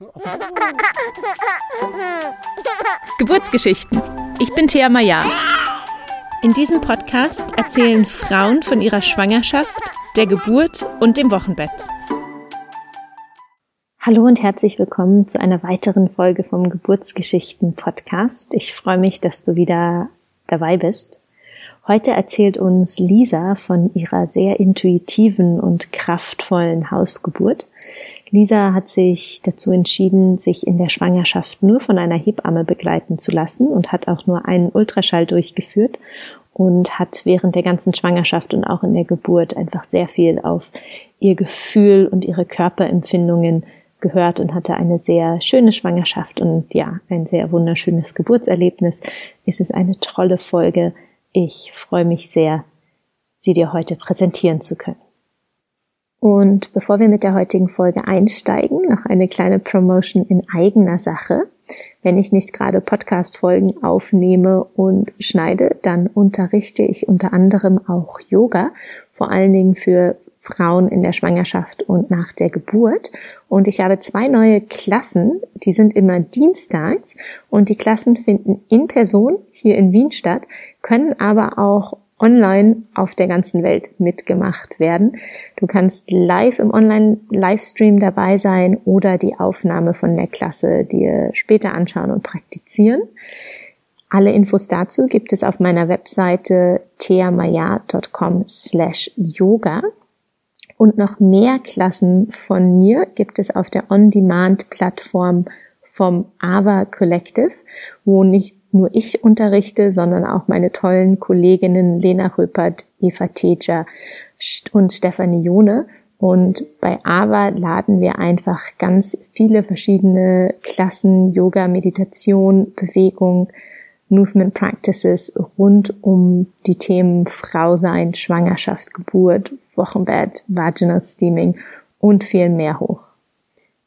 Geburtsgeschichten. Ich bin Thea Maya. In diesem Podcast erzählen Frauen von ihrer Schwangerschaft, der Geburt und dem Wochenbett. Hallo und herzlich willkommen zu einer weiteren Folge vom Geburtsgeschichten Podcast. Ich freue mich, dass du wieder dabei bist. Heute erzählt uns Lisa von ihrer sehr intuitiven und kraftvollen Hausgeburt. Lisa hat sich dazu entschieden, sich in der Schwangerschaft nur von einer Hebamme begleiten zu lassen und hat auch nur einen Ultraschall durchgeführt und hat während der ganzen Schwangerschaft und auch in der Geburt einfach sehr viel auf ihr Gefühl und ihre Körperempfindungen gehört und hatte eine sehr schöne Schwangerschaft und ja, ein sehr wunderschönes Geburtserlebnis. Es ist eine tolle Folge. Ich freue mich sehr, sie dir heute präsentieren zu können. Und bevor wir mit der heutigen Folge einsteigen, noch eine kleine Promotion in eigener Sache. Wenn ich nicht gerade Podcast-Folgen aufnehme und schneide, dann unterrichte ich unter anderem auch Yoga, vor allen Dingen für Frauen in der Schwangerschaft und nach der Geburt. Und ich habe zwei neue Klassen, die sind immer dienstags und die Klassen finden in Person hier in Wien statt, können aber auch online auf der ganzen Welt mitgemacht werden. Du kannst live im Online-Livestream dabei sein oder die Aufnahme von der Klasse dir später anschauen und praktizieren. Alle Infos dazu gibt es auf meiner Webseite theamaya.com slash yoga. Und noch mehr Klassen von mir gibt es auf der On-Demand-Plattform vom AVA Collective, wo nicht nur ich unterrichte, sondern auch meine tollen Kolleginnen Lena Röpert, Eva Teja und Stefanie Jone. Und bei AVA laden wir einfach ganz viele verschiedene Klassen, Yoga, Meditation, Bewegung, Movement Practices rund um die Themen Frau sein, Schwangerschaft, Geburt, Wochenbett, Vaginal Steaming und viel mehr hoch.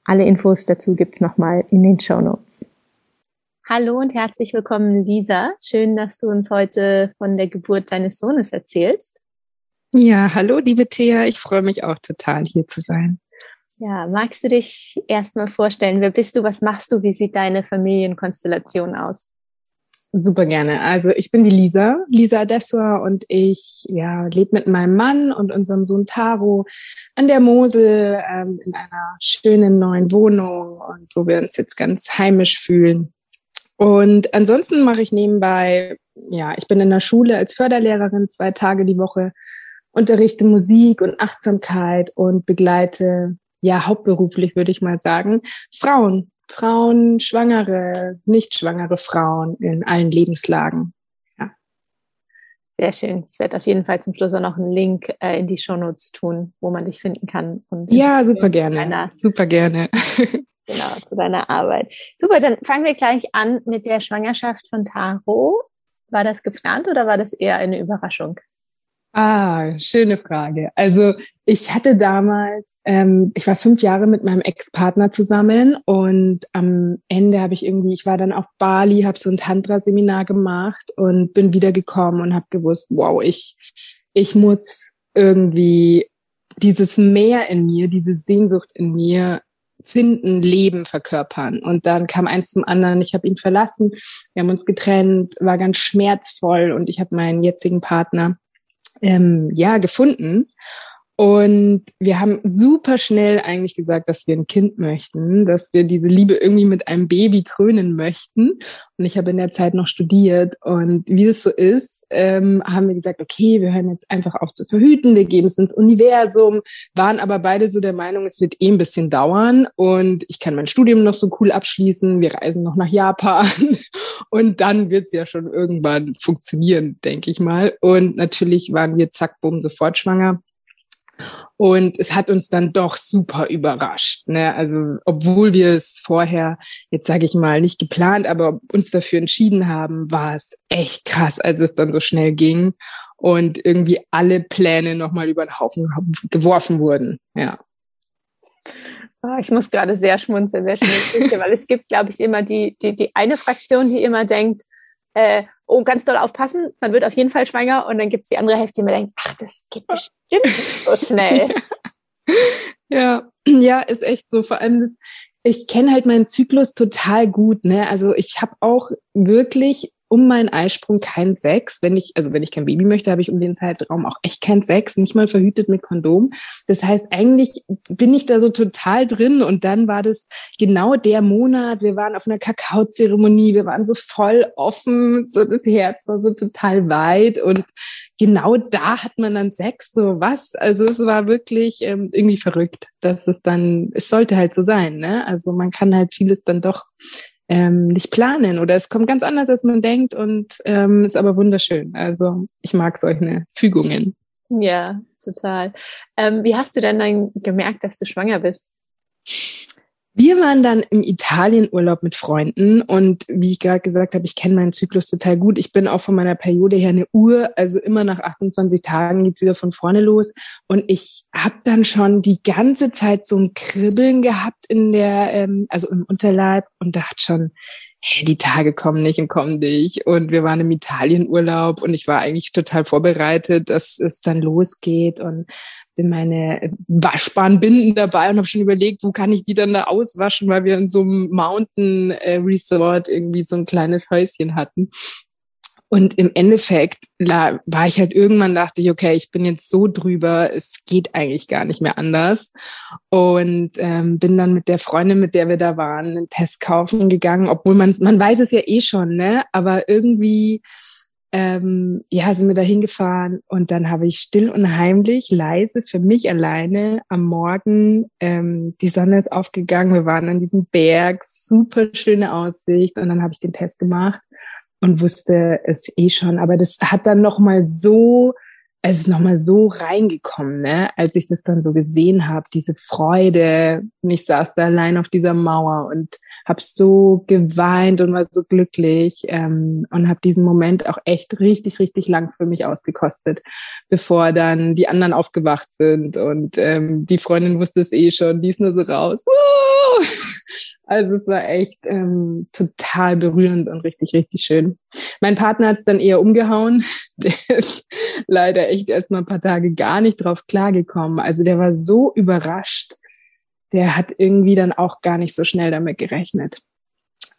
Alle Infos dazu gibt's nochmal in den Show Notes. Hallo und herzlich willkommen, Lisa. Schön, dass du uns heute von der Geburt deines Sohnes erzählst. Ja, hallo, liebe Thea. Ich freue mich auch total, hier zu sein. Ja, magst du dich erstmal vorstellen? Wer bist du? Was machst du? Wie sieht deine Familienkonstellation aus? Super gerne. Also ich bin die Lisa, Lisa Dessler und ich ja, lebe mit meinem Mann und unserem Sohn Taro an der Mosel ähm, in einer schönen neuen Wohnung und wo wir uns jetzt ganz heimisch fühlen. Und ansonsten mache ich nebenbei, ja, ich bin in der Schule als Förderlehrerin zwei Tage die Woche, unterrichte Musik und Achtsamkeit und begleite, ja, hauptberuflich würde ich mal sagen, Frauen, Frauen, schwangere, nicht schwangere Frauen in allen Lebenslagen. Ja. Sehr schön. Ich werde auf jeden Fall zum Schluss auch noch einen Link äh, in die Shownotes tun, wo man dich finden kann. Und ja, super gerne. Super gerne. Genau, zu deiner Arbeit. Super, dann fangen wir gleich an mit der Schwangerschaft von Taro. War das geplant oder war das eher eine Überraschung? Ah, schöne Frage. Also ich hatte damals, ähm, ich war fünf Jahre mit meinem Ex-Partner zusammen und am Ende habe ich irgendwie, ich war dann auf Bali, habe so ein Tantra-Seminar gemacht und bin wiedergekommen und habe gewusst, wow, ich, ich muss irgendwie dieses Meer in mir, diese Sehnsucht in mir finden, leben, verkörpern. Und dann kam eins zum anderen. Ich habe ihn verlassen, wir haben uns getrennt, war ganz schmerzvoll und ich habe meinen jetzigen Partner ähm, ja gefunden. Und wir haben super schnell eigentlich gesagt, dass wir ein Kind möchten, dass wir diese Liebe irgendwie mit einem Baby krönen möchten. Und ich habe in der Zeit noch studiert. Und wie es so ist, ähm, haben wir gesagt, okay, wir hören jetzt einfach auf zu verhüten, wir geben es ins Universum, waren aber beide so der Meinung, es wird eh ein bisschen dauern. Und ich kann mein Studium noch so cool abschließen, wir reisen noch nach Japan. Und dann wird es ja schon irgendwann funktionieren, denke ich mal. Und natürlich waren wir zack, bumm, sofort schwanger. Und es hat uns dann doch super überrascht. Ne? Also obwohl wir es vorher, jetzt sage ich mal, nicht geplant, aber uns dafür entschieden haben, war es echt krass, als es dann so schnell ging und irgendwie alle Pläne nochmal über den Haufen geworfen wurden. Ja. Oh, ich muss gerade sehr schmunzeln, sehr schmunzeln, weil es gibt, glaube ich, immer die, die, die eine Fraktion, die immer denkt, äh, oh, ganz doll aufpassen, man wird auf jeden Fall schwanger und dann gibt's die andere Hälfte, die mir denkt, ach, das geht bestimmt so schnell. ja, ja, ist echt so. Vor allem das ich kenne halt meinen Zyklus total gut. Ne? Also ich habe auch wirklich um meinen Eisprung kein Sex. Wenn ich, also wenn ich kein Baby möchte, habe ich um den Zeitraum auch echt kein Sex, nicht mal verhütet mit Kondom. Das heißt, eigentlich bin ich da so total drin und dann war das genau der Monat. Wir waren auf einer Kakaozeremonie, wir waren so voll offen, so das Herz war so total weit und genau da hat man dann Sex, so was. Also es war wirklich ähm, irgendwie verrückt, dass es dann, es sollte halt so sein, ne? Also man kann halt vieles dann doch ähm, nicht planen oder es kommt ganz anders, als man denkt und ähm, ist aber wunderschön. Also ich mag solche Fügungen. Ja, total. Ähm, wie hast du denn dann gemerkt, dass du schwanger bist? Wir waren dann im Italienurlaub mit Freunden und wie ich gerade gesagt habe, ich kenne meinen Zyklus total gut. Ich bin auch von meiner Periode her eine Uhr, also immer nach 28 Tagen geht's wieder von vorne los. Und ich habe dann schon die ganze Zeit so ein Kribbeln gehabt in der, ähm, also im Unterleib und dachte schon, hey, die Tage kommen nicht und kommen nicht. Und wir waren im Italienurlaub und ich war eigentlich total vorbereitet, dass es dann losgeht und bin meine waschbaren Binden dabei und habe schon überlegt, wo kann ich die dann da auswaschen, weil wir in so einem Mountain äh, Resort irgendwie so ein kleines Häuschen hatten. Und im Endeffekt war ich halt irgendwann dachte ich, okay, ich bin jetzt so drüber, es geht eigentlich gar nicht mehr anders. Und ähm, bin dann mit der Freundin, mit der wir da waren, einen Test kaufen gegangen, obwohl man man weiß es ja eh schon, ne? Aber irgendwie ähm, ja, sind wir da hingefahren und dann habe ich still und heimlich, leise für mich alleine am Morgen, ähm, die Sonne ist aufgegangen, wir waren an diesem Berg, super schöne Aussicht und dann habe ich den Test gemacht und wusste es eh schon. Aber das hat dann noch mal so, es ist noch mal so reingekommen, ne? als ich das dann so gesehen habe, diese Freude. Und ich saß da allein auf dieser Mauer und habe so geweint und war so glücklich ähm, und habe diesen Moment auch echt richtig, richtig lang für mich ausgekostet, bevor dann die anderen aufgewacht sind und ähm, die Freundin wusste es eh schon, die ist nur so raus. Also es war echt ähm, total berührend und richtig, richtig schön. Mein Partner hat es dann eher umgehauen. Der ist leider echt erst mal ein paar Tage gar nicht drauf klargekommen. Also der war so überrascht. Der hat irgendwie dann auch gar nicht so schnell damit gerechnet.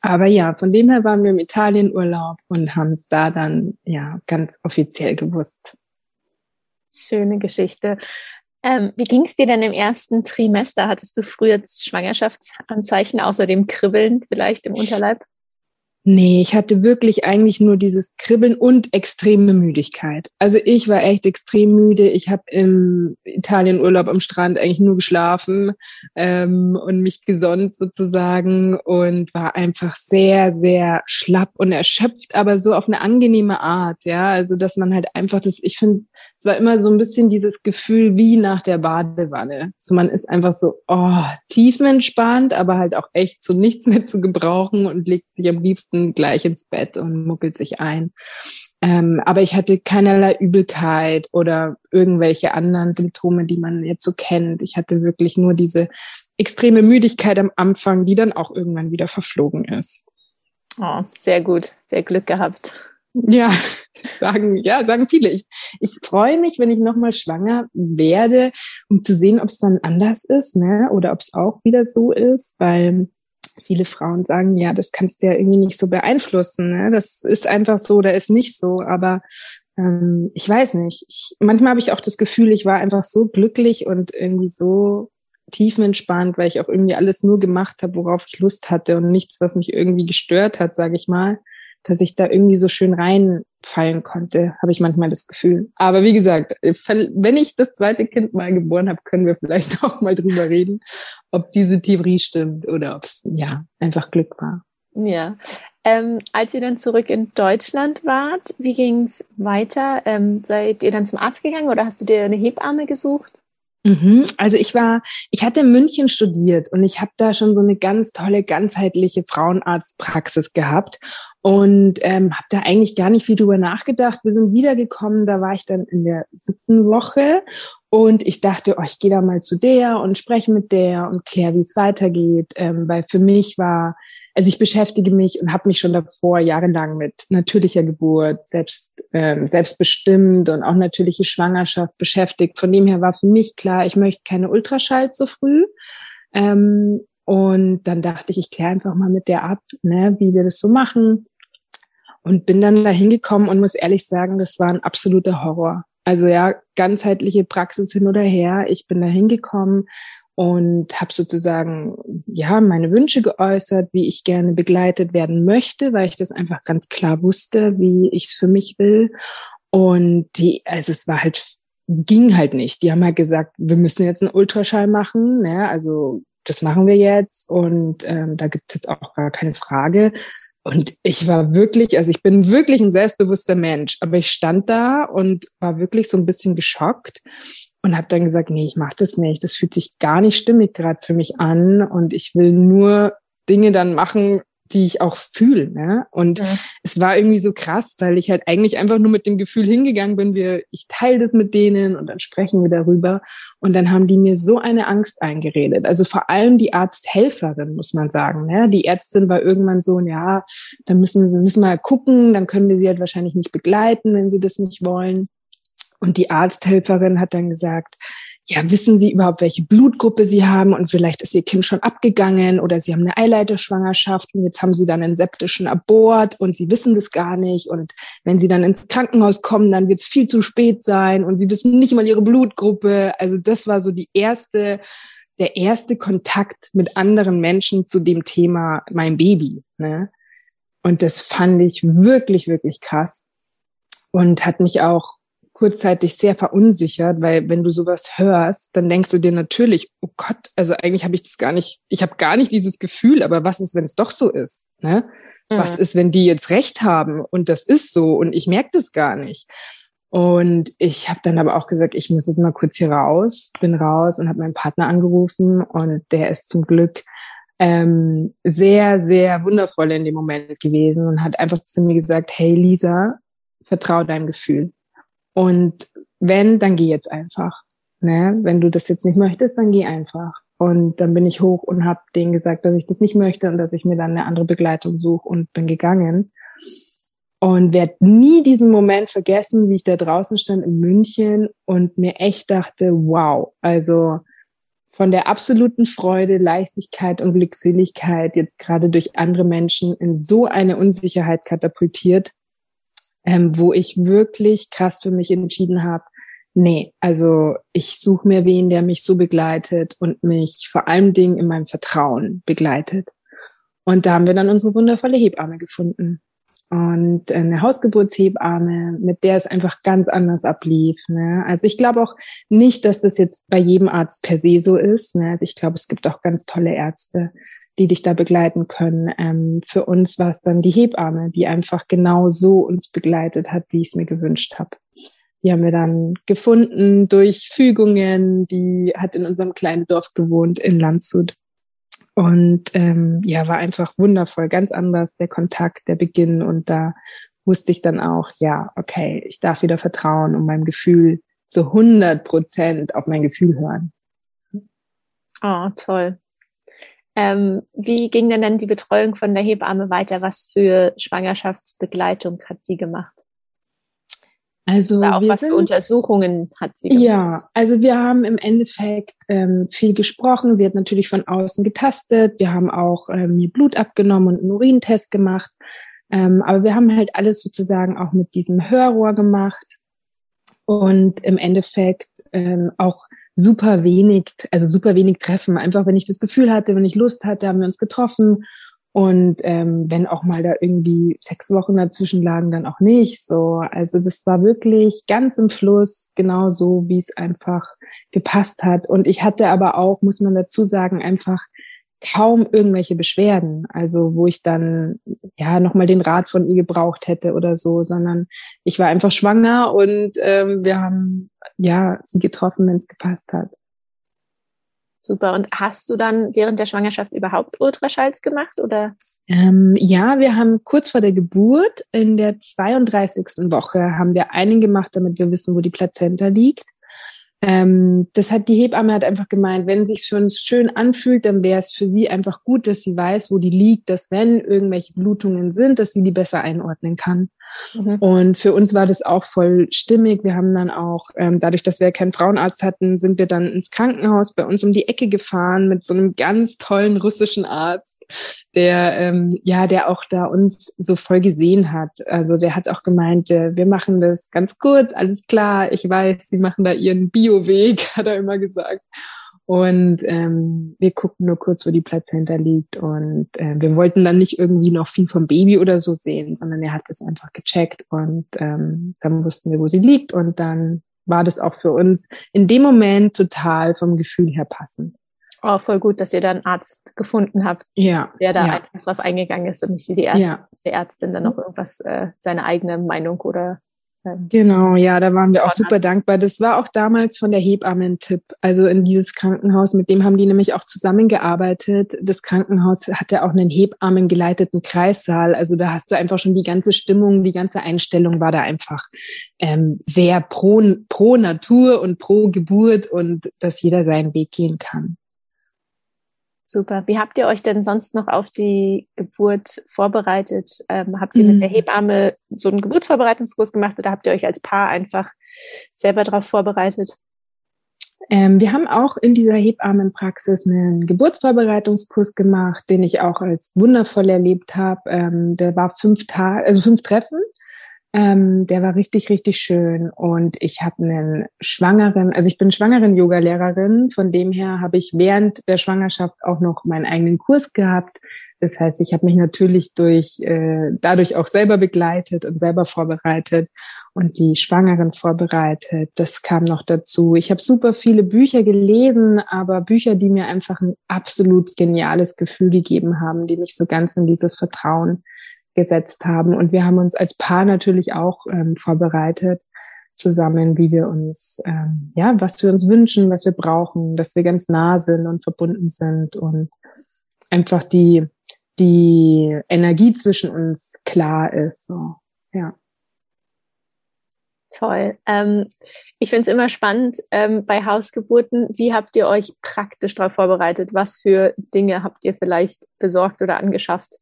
Aber ja, von dem her waren wir im Italienurlaub und haben es da dann ja ganz offiziell gewusst. Schöne Geschichte. Ähm, wie ging es dir denn im ersten Trimester? Hattest du früher Schwangerschaftsanzeichen außer dem Kribbeln vielleicht im Unterleib? Nee, ich hatte wirklich eigentlich nur dieses Kribbeln und extreme Müdigkeit. Also ich war echt extrem müde. Ich habe im Italienurlaub am Strand eigentlich nur geschlafen ähm, und mich gesonnt sozusagen und war einfach sehr, sehr schlapp und erschöpft, aber so auf eine angenehme Art. Ja, also dass man halt einfach das, ich finde, es war immer so ein bisschen dieses Gefühl wie nach der Badewanne. So man ist einfach so, oh, tiefenentspannt, aber halt auch echt so nichts mehr zu gebrauchen und legt sich am liebsten liebsten gleich ins Bett und muckelt sich ein. Ähm, aber ich hatte keinerlei Übelkeit oder irgendwelche anderen Symptome, die man jetzt so kennt. Ich hatte wirklich nur diese extreme Müdigkeit am Anfang, die dann auch irgendwann wieder verflogen ist. Oh, sehr gut, sehr Glück gehabt. Ja, sagen, ja, sagen viele. Ich, ich freue mich, wenn ich nochmal schwanger werde, um zu sehen, ob es dann anders ist, ne? Oder ob es auch wieder so ist, weil viele Frauen sagen, ja, das kannst du ja irgendwie nicht so beeinflussen. Ne? Das ist einfach so oder ist nicht so. Aber ähm, ich weiß nicht. Ich, manchmal habe ich auch das Gefühl, ich war einfach so glücklich und irgendwie so tiefenentspannt, weil ich auch irgendwie alles nur gemacht habe, worauf ich Lust hatte und nichts, was mich irgendwie gestört hat, sage ich mal dass ich da irgendwie so schön reinfallen konnte, habe ich manchmal das Gefühl. Aber wie gesagt, wenn ich das zweite Kind mal geboren habe, können wir vielleicht auch mal drüber reden, ob diese Theorie stimmt oder ob es ja einfach Glück war. Ja. Ähm, als ihr dann zurück in Deutschland wart, wie ging es weiter? Ähm, seid ihr dann zum Arzt gegangen oder hast du dir eine Hebamme gesucht? Mhm. Also ich war, ich hatte in München studiert und ich habe da schon so eine ganz tolle ganzheitliche Frauenarztpraxis gehabt und ähm, habe da eigentlich gar nicht viel drüber nachgedacht. Wir sind wiedergekommen, da war ich dann in der siebten Woche und ich dachte, oh, ich gehe da mal zu der und spreche mit der und kläre, wie es weitergeht, ähm, weil für mich war, also ich beschäftige mich und habe mich schon davor jahrelang mit natürlicher Geburt, selbst ähm, selbstbestimmt und auch natürliche Schwangerschaft beschäftigt. Von dem her war für mich klar, ich möchte keine Ultraschall zu früh. Ähm, Und dann dachte ich, ich kläre einfach mal mit der ab, ne, wie wir das so machen. Und bin dann da hingekommen und muss ehrlich sagen, das war ein absoluter Horror. Also ja, ganzheitliche Praxis hin oder her. Ich bin da hingekommen und habe sozusagen ja meine Wünsche geäußert, wie ich gerne begleitet werden möchte, weil ich das einfach ganz klar wusste, wie ich es für mich will. Und die, also es war halt ging halt nicht. Die haben halt gesagt, wir müssen jetzt einen Ultraschall machen, ne? also das machen wir jetzt und ähm, da gibt es jetzt auch gar keine Frage. Und ich war wirklich, also ich bin wirklich ein selbstbewusster Mensch, aber ich stand da und war wirklich so ein bisschen geschockt und habe dann gesagt, nee, ich mache das nicht. Das fühlt sich gar nicht stimmig gerade für mich an und ich will nur Dinge dann machen, die ich auch fühle. Ne? Und ja. es war irgendwie so krass, weil ich halt eigentlich einfach nur mit dem Gefühl hingegangen bin, wir, ich teile das mit denen und dann sprechen wir darüber. Und dann haben die mir so eine Angst eingeredet. Also vor allem die Arzthelferin, muss man sagen. Ne? Die Ärztin war irgendwann so, ja, dann müssen wir müssen mal gucken, dann können wir sie halt wahrscheinlich nicht begleiten, wenn sie das nicht wollen. Und die Arzthelferin hat dann gesagt, ja, wissen Sie überhaupt, welche Blutgruppe Sie haben und vielleicht ist Ihr Kind schon abgegangen oder Sie haben eine Eileiterschwangerschaft und jetzt haben Sie dann einen septischen Abort und Sie wissen das gar nicht und wenn Sie dann ins Krankenhaus kommen, dann wird es viel zu spät sein und Sie wissen nicht mal Ihre Blutgruppe. Also das war so die erste, der erste Kontakt mit anderen Menschen zu dem Thema mein Baby. Ne? Und das fand ich wirklich, wirklich krass und hat mich auch kurzzeitig sehr verunsichert, weil wenn du sowas hörst, dann denkst du dir natürlich, oh Gott, also eigentlich habe ich das gar nicht, ich habe gar nicht dieses Gefühl, aber was ist, wenn es doch so ist? Ne? Mhm. Was ist, wenn die jetzt recht haben und das ist so und ich merke das gar nicht? Und ich habe dann aber auch gesagt, ich muss jetzt mal kurz hier raus, bin raus und habe meinen Partner angerufen und der ist zum Glück ähm, sehr, sehr wundervoll in dem Moment gewesen und hat einfach zu mir gesagt, hey Lisa, vertrau deinem Gefühl. Und wenn, dann geh jetzt einfach. Ne? Wenn du das jetzt nicht möchtest, dann geh einfach. Und dann bin ich hoch und habe denen gesagt, dass ich das nicht möchte und dass ich mir dann eine andere Begleitung suche und bin gegangen. Und werde nie diesen Moment vergessen, wie ich da draußen stand in München und mir echt dachte, wow, also von der absoluten Freude, Leichtigkeit und Glückseligkeit jetzt gerade durch andere Menschen in so eine Unsicherheit katapultiert, ähm, wo ich wirklich krass für mich entschieden habe, nee, also ich suche mir wen, der mich so begleitet und mich vor allem Dingen in meinem Vertrauen begleitet. Und da haben wir dann unsere wundervolle Hebamme gefunden. Und eine Hausgeburtshebamme, mit der es einfach ganz anders ablief. Ne? Also ich glaube auch nicht, dass das jetzt bei jedem Arzt per se so ist. Ne? Also ich glaube, es gibt auch ganz tolle Ärzte, die dich da begleiten können. Ähm, für uns war es dann die Hebamme, die einfach genau so uns begleitet hat, wie ich es mir gewünscht habe. Die haben wir dann gefunden durch Fügungen. Die hat in unserem kleinen Dorf gewohnt in Landshut. Und ähm, ja, war einfach wundervoll, ganz anders der Kontakt, der Beginn. Und da wusste ich dann auch, ja, okay, ich darf wieder vertrauen und meinem Gefühl zu 100 Prozent auf mein Gefühl hören. Oh, toll. Ähm, wie ging denn dann die Betreuung von der Hebamme weiter? Was für Schwangerschaftsbegleitung hat sie gemacht? Also Oder auch was sind, für Untersuchungen hat sie gemacht? Ja, also wir haben im Endeffekt ähm, viel gesprochen. Sie hat natürlich von außen getastet. Wir haben auch ähm, mir Blut abgenommen und einen Urintest gemacht. Ähm, aber wir haben halt alles sozusagen auch mit diesem Hörrohr gemacht und im Endeffekt ähm, auch super wenig, also super wenig Treffen. Einfach, wenn ich das Gefühl hatte, wenn ich Lust hatte, haben wir uns getroffen. Und ähm, wenn auch mal da irgendwie sechs Wochen dazwischen lagen, dann auch nicht. So, also das war wirklich ganz im Fluss, genau so, wie es einfach gepasst hat. Und ich hatte aber auch, muss man dazu sagen, einfach kaum irgendwelche Beschwerden, also wo ich dann ja nochmal den Rat von ihr gebraucht hätte oder so, sondern ich war einfach schwanger und ähm, wir haben ja sie getroffen, wenn es gepasst hat. Super. Und hast du dann während der Schwangerschaft überhaupt Ultraschalls gemacht oder? Ähm, ja, wir haben kurz vor der Geburt in der 32. Woche haben wir einen gemacht, damit wir wissen, wo die Plazenta liegt. ähm, das hat die Hebamme hat einfach gemeint, wenn sich für uns schön anfühlt, dann wäre es für sie einfach gut, dass sie weiß, wo die liegt, dass wenn irgendwelche Blutungen sind, dass sie die besser einordnen kann. Mhm. Und für uns war das auch voll stimmig. Wir haben dann auch, ähm, dadurch, dass wir keinen Frauenarzt hatten, sind wir dann ins Krankenhaus bei uns um die Ecke gefahren mit so einem ganz tollen russischen Arzt, der ähm, ja, der auch da uns so voll gesehen hat. Also der hat auch gemeint, äh, wir machen das ganz gut, alles klar. Ich weiß, sie machen da ihren Bioweg, hat er immer gesagt. Und ähm, wir guckten nur kurz, wo die Plazenta liegt. Und äh, wir wollten dann nicht irgendwie noch viel vom Baby oder so sehen, sondern er hat es einfach gecheckt und ähm, dann wussten wir, wo sie liegt. Und dann war das auch für uns in dem Moment total vom Gefühl her passend. Oh, voll gut, dass ihr da einen Arzt gefunden habt, ja, der da ja. einfach drauf eingegangen ist und nicht wie die erste ja. Ärztin dann noch irgendwas, äh, seine eigene Meinung oder Genau, ja, da waren wir auch super dankbar. Das war auch damals von der Hebamme ein Tipp. Also in dieses Krankenhaus, mit dem haben die nämlich auch zusammengearbeitet. Das Krankenhaus hatte auch einen Hebammen geleiteten Kreissaal. Also da hast du einfach schon die ganze Stimmung, die ganze Einstellung war da einfach ähm, sehr pro, pro Natur und pro Geburt und dass jeder seinen Weg gehen kann. Super. Wie habt ihr euch denn sonst noch auf die Geburt vorbereitet? Ähm, habt ihr mit der mhm. Hebamme so einen Geburtsvorbereitungskurs gemacht oder habt ihr euch als Paar einfach selber darauf vorbereitet? Ähm, wir haben auch in dieser Hebammenpraxis einen Geburtsvorbereitungskurs gemacht, den ich auch als wundervoll erlebt habe. Ähm, der war fünf Tage, also fünf Treffen ähm, der war richtig, richtig schön. Und ich habe einen schwangeren, also ich bin schwangeren Yoga-Lehrerin. Von dem her habe ich während der Schwangerschaft auch noch meinen eigenen Kurs gehabt. Das heißt, ich habe mich natürlich durch äh, dadurch auch selber begleitet und selber vorbereitet und die Schwangeren vorbereitet. Das kam noch dazu. Ich habe super viele Bücher gelesen, aber Bücher, die mir einfach ein absolut geniales Gefühl gegeben haben, die mich so ganz in dieses Vertrauen gesetzt haben. Und wir haben uns als Paar natürlich auch ähm, vorbereitet zusammen, wie wir uns, ähm, ja, was wir uns wünschen, was wir brauchen, dass wir ganz nah sind und verbunden sind und einfach die, die Energie zwischen uns klar ist. So, ja. Toll. Ähm, ich finde es immer spannend ähm, bei Hausgeburten. Wie habt ihr euch praktisch darauf vorbereitet? Was für Dinge habt ihr vielleicht besorgt oder angeschafft?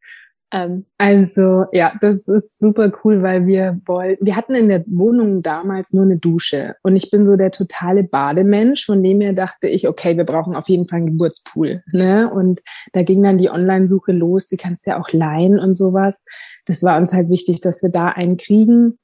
Ähm, also ja, das ist super cool, weil wir wollten, wir hatten in der Wohnung damals nur eine Dusche und ich bin so der totale Bademensch, von dem her dachte ich, okay, wir brauchen auf jeden Fall einen Geburtspool. Ne? Und da ging dann die Online-Suche los, die kannst ja auch leihen und sowas. Das war uns halt wichtig, dass wir da einen kriegen.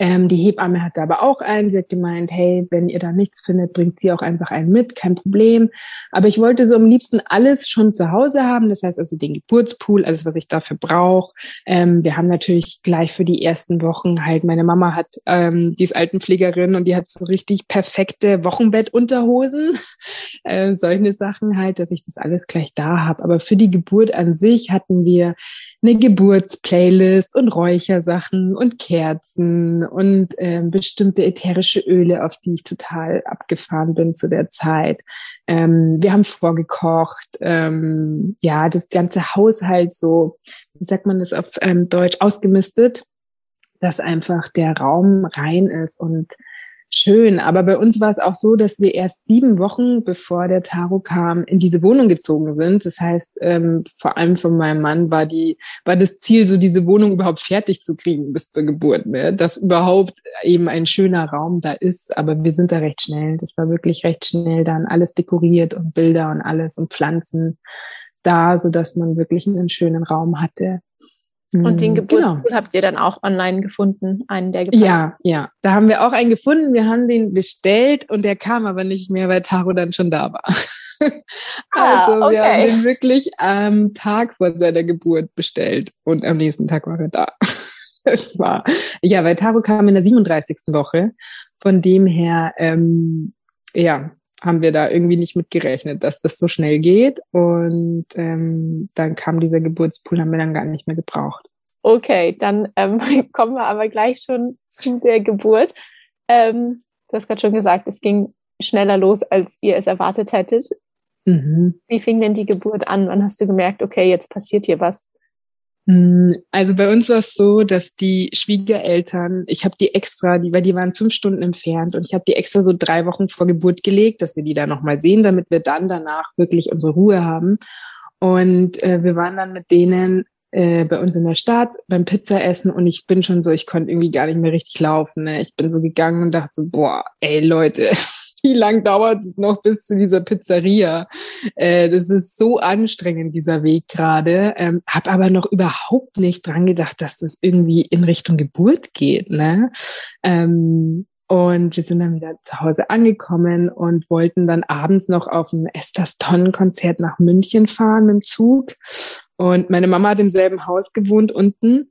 Ähm, die Hebamme hatte aber auch einen. Sie hat gemeint, hey, wenn ihr da nichts findet, bringt sie auch einfach einen mit, kein Problem. Aber ich wollte so am liebsten alles schon zu Hause haben. Das heißt also den Geburtspool, alles, was ich dafür brauche. Ähm, wir haben natürlich gleich für die ersten Wochen halt, meine Mama hat, ähm, die ist Altenpflegerin und die hat so richtig perfekte Wochenbettunterhosen. äh, solche Sachen halt, dass ich das alles gleich da habe. Aber für die Geburt an sich hatten wir eine Geburtsplaylist und Räuchersachen und Kerzen und äh, bestimmte ätherische Öle, auf die ich total abgefahren bin zu der Zeit. Ähm, wir haben vorgekocht, ähm, ja, das ganze Haushalt so, wie sagt man das auf ähm, Deutsch, ausgemistet, dass einfach der Raum rein ist und schön. Aber bei uns war es auch so, dass wir erst sieben Wochen bevor der Taro kam, in diese Wohnung gezogen sind. Das heißt, ähm, vor allem von meinem Mann war die, war das Ziel, so diese Wohnung überhaupt fertig zu kriegen bis zur Geburt, ne? dass überhaupt eben ein schöner Raum da ist. Aber wir sind da recht schnell. Das war wirklich recht schnell dann alles dekoriert und Bilder und alles und Pflanzen da, so dass man wirklich einen schönen Raum hatte. Und den mhm, Geburtspool genau. habt ihr dann auch online gefunden, einen der gepackt? Ja, ja. Da haben wir auch einen gefunden. Wir haben den bestellt und der kam aber nicht mehr, weil Taro dann schon da war. Ah, also okay. wir haben den wirklich am Tag vor seiner Geburt bestellt und am nächsten Tag war er da. es war, ja, weil Taro kam in der 37. Woche. Von dem her, ähm, ja, haben wir da irgendwie nicht mit gerechnet, dass das so schnell geht. Und ähm, dann kam dieser Geburtspool, haben wir dann gar nicht mehr gebraucht. Okay, dann ähm, kommen wir aber gleich schon zu der Geburt. Ähm, du hast gerade schon gesagt, es ging schneller los, als ihr es erwartet hättet. Mhm. Wie fing denn die Geburt an? Wann hast du gemerkt, okay, jetzt passiert hier was? Mm, also bei uns war es so, dass die Schwiegereltern, ich habe die extra, die, weil die waren fünf Stunden entfernt und ich habe die extra so drei Wochen vor Geburt gelegt, dass wir die da nochmal sehen, damit wir dann danach wirklich unsere Ruhe haben. Und äh, wir waren dann mit denen äh, bei uns in der Stadt beim Pizzaessen und ich bin schon so, ich konnte irgendwie gar nicht mehr richtig laufen. Ne? Ich bin so gegangen und dachte so, boah, ey Leute, wie lang dauert es noch bis zu dieser Pizzeria? Äh, das ist so anstrengend, dieser Weg gerade. Ähm, hab aber noch überhaupt nicht dran gedacht, dass das irgendwie in Richtung Geburt geht. Ne? Ähm, und wir sind dann wieder zu Hause angekommen und wollten dann abends noch auf ein Esther Tonnen-Konzert nach München fahren mit dem Zug. Und meine Mama hat im selben Haus gewohnt unten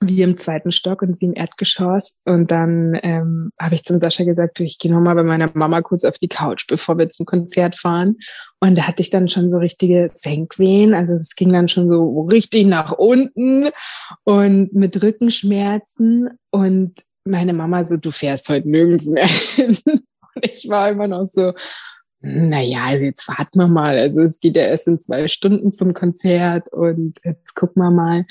wie im zweiten Stock und sie im Erdgeschoss. Und dann ähm, habe ich zum Sascha gesagt, du, ich gehe nochmal bei meiner Mama kurz auf die Couch, bevor wir zum Konzert fahren. Und da hatte ich dann schon so richtige Senkwehen. Also es ging dann schon so richtig nach unten und mit Rückenschmerzen. Und meine Mama so, du fährst heute nirgends mehr hin. Und ich war immer noch so, naja, also jetzt warten wir mal. Also es geht ja erst in zwei Stunden zum Konzert und jetzt gucken wir mal.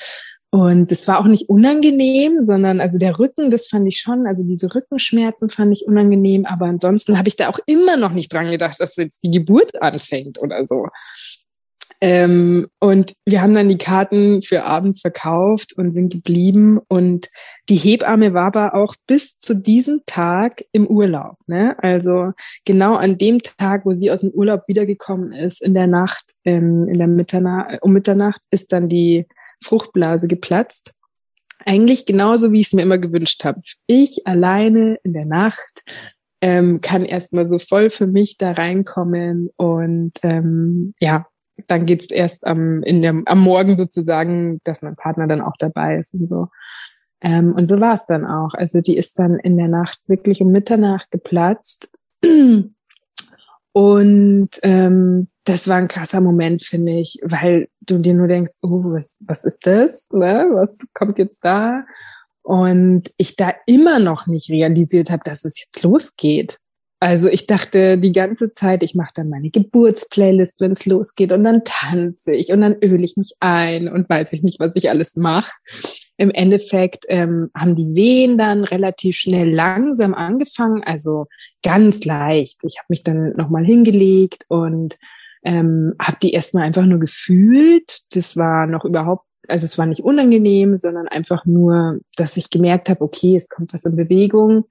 Und es war auch nicht unangenehm, sondern also der Rücken, das fand ich schon, also diese Rückenschmerzen fand ich unangenehm, aber ansonsten habe ich da auch immer noch nicht dran gedacht, dass jetzt die Geburt anfängt oder so. Ähm, und wir haben dann die Karten für abends verkauft und sind geblieben. Und die Hebamme war aber auch bis zu diesem Tag im Urlaub. Ne? Also genau an dem Tag, wo sie aus dem Urlaub wiedergekommen ist, in der Nacht, ähm, in der Mitternacht, um Mitternacht, ist dann die Fruchtblase geplatzt. Eigentlich genauso, wie ich es mir immer gewünscht habe. Ich alleine in der Nacht ähm, kann erstmal so voll für mich da reinkommen und ähm, ja, dann geht's erst am, in der, am Morgen sozusagen, dass mein Partner dann auch dabei ist und so. Ähm, und so war es dann auch. Also die ist dann in der Nacht wirklich um Mitternacht geplatzt. Und ähm, das war ein krasser Moment, finde ich, weil du dir nur denkst, oh, was, was ist das? Ne? Was kommt jetzt da? Und ich da immer noch nicht realisiert habe, dass es jetzt losgeht. Also ich dachte die ganze Zeit, ich mache dann meine Geburtsplaylist, wenn es losgeht, und dann tanze ich und dann öle ich mich ein und weiß ich nicht, was ich alles mache. Im Endeffekt ähm, haben die Wehen dann relativ schnell langsam angefangen, also ganz leicht. Ich habe mich dann nochmal hingelegt und ähm, habe die erstmal einfach nur gefühlt. Das war noch überhaupt also es war nicht unangenehm, sondern einfach nur, dass ich gemerkt habe, okay, es kommt was in Bewegung.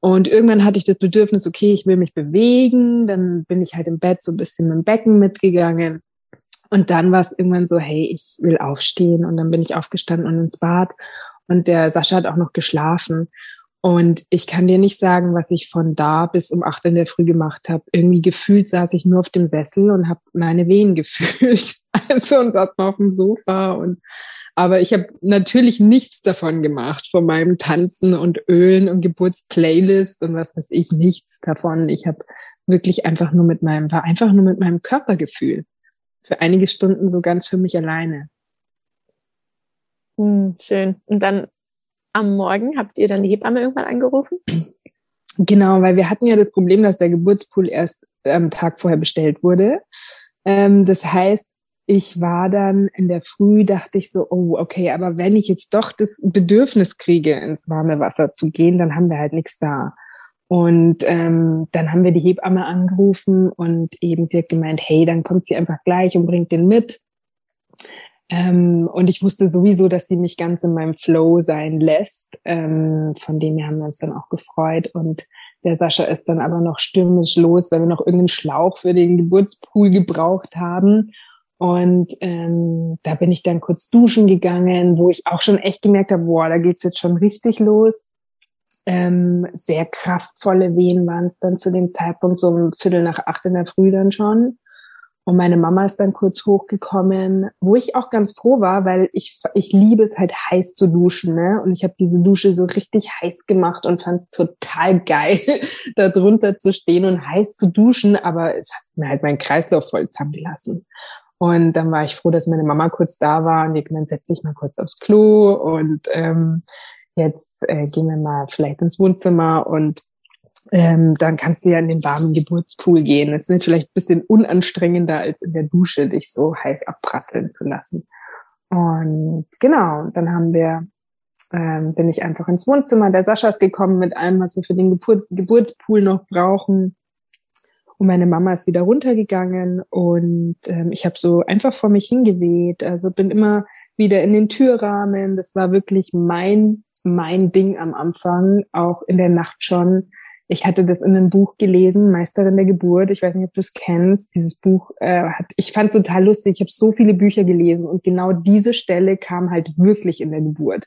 Und irgendwann hatte ich das Bedürfnis, okay, ich will mich bewegen. Dann bin ich halt im Bett so ein bisschen mit dem Becken mitgegangen. Und dann war es irgendwann so, hey, ich will aufstehen. Und dann bin ich aufgestanden und ins Bad. Und der Sascha hat auch noch geschlafen. Und ich kann dir nicht sagen, was ich von da bis um acht in der Früh gemacht habe. Irgendwie gefühlt saß ich nur auf dem Sessel und habe meine Wehen gefühlt. Also und saß mal auf dem Sofa. Und aber ich habe natürlich nichts davon gemacht, von meinem Tanzen und Ölen und Geburtsplaylist und was weiß ich, nichts davon. Ich habe wirklich einfach nur mit meinem, war einfach nur mit meinem Körpergefühl. Für einige Stunden so ganz für mich alleine. Hm, schön. Und dann am Morgen habt ihr dann die Hebamme irgendwann angerufen? Genau, weil wir hatten ja das Problem, dass der Geburtspool erst am Tag vorher bestellt wurde. Ähm, das heißt, ich war dann in der Früh, dachte ich so, oh, okay, aber wenn ich jetzt doch das Bedürfnis kriege, ins warme Wasser zu gehen, dann haben wir halt nichts da. Und ähm, dann haben wir die Hebamme angerufen und eben sie hat gemeint, hey, dann kommt sie einfach gleich und bringt den mit. Ähm, und ich wusste sowieso, dass sie mich ganz in meinem Flow sein lässt. Ähm, von dem her haben wir uns dann auch gefreut. Und der Sascha ist dann aber noch stürmisch los, weil wir noch irgendeinen Schlauch für den Geburtspool gebraucht haben. Und ähm, da bin ich dann kurz duschen gegangen, wo ich auch schon echt gemerkt habe, boah, da geht's jetzt schon richtig los. Ähm, sehr kraftvolle Wehen waren es dann zu dem Zeitpunkt, so um Viertel nach acht in der Früh dann schon. Und meine Mama ist dann kurz hochgekommen, wo ich auch ganz froh war, weil ich, ich liebe es halt heiß zu duschen. Ne? Und ich habe diese Dusche so richtig heiß gemacht und fand es total geil, da drunter zu stehen und heiß zu duschen. Aber es hat mir halt meinen Kreislauf voll zusammengelassen. Und dann war ich froh, dass meine Mama kurz da war und die gemeint, setz dich mal kurz aufs Klo und ähm, jetzt äh, gehen wir mal vielleicht ins Wohnzimmer und ähm, dann kannst du ja in den warmen Geburtspool gehen. Es ist vielleicht ein bisschen unanstrengender, als in der Dusche dich so heiß abprasseln zu lassen. Und genau, dann haben wir, ähm, bin ich einfach ins Wohnzimmer der Saschas gekommen mit allem, was wir für den Geburts Geburtspool noch brauchen. Und meine Mama ist wieder runtergegangen und ähm, ich habe so einfach vor mich hingeweht. Also bin immer wieder in den Türrahmen. Das war wirklich mein mein Ding am Anfang, auch in der Nacht schon. Ich hatte das in einem Buch gelesen, Meisterin der Geburt. Ich weiß nicht, ob du es kennst. Dieses Buch äh, hat, ich fand es total lustig. Ich habe so viele Bücher gelesen und genau diese Stelle kam halt wirklich in der Geburt.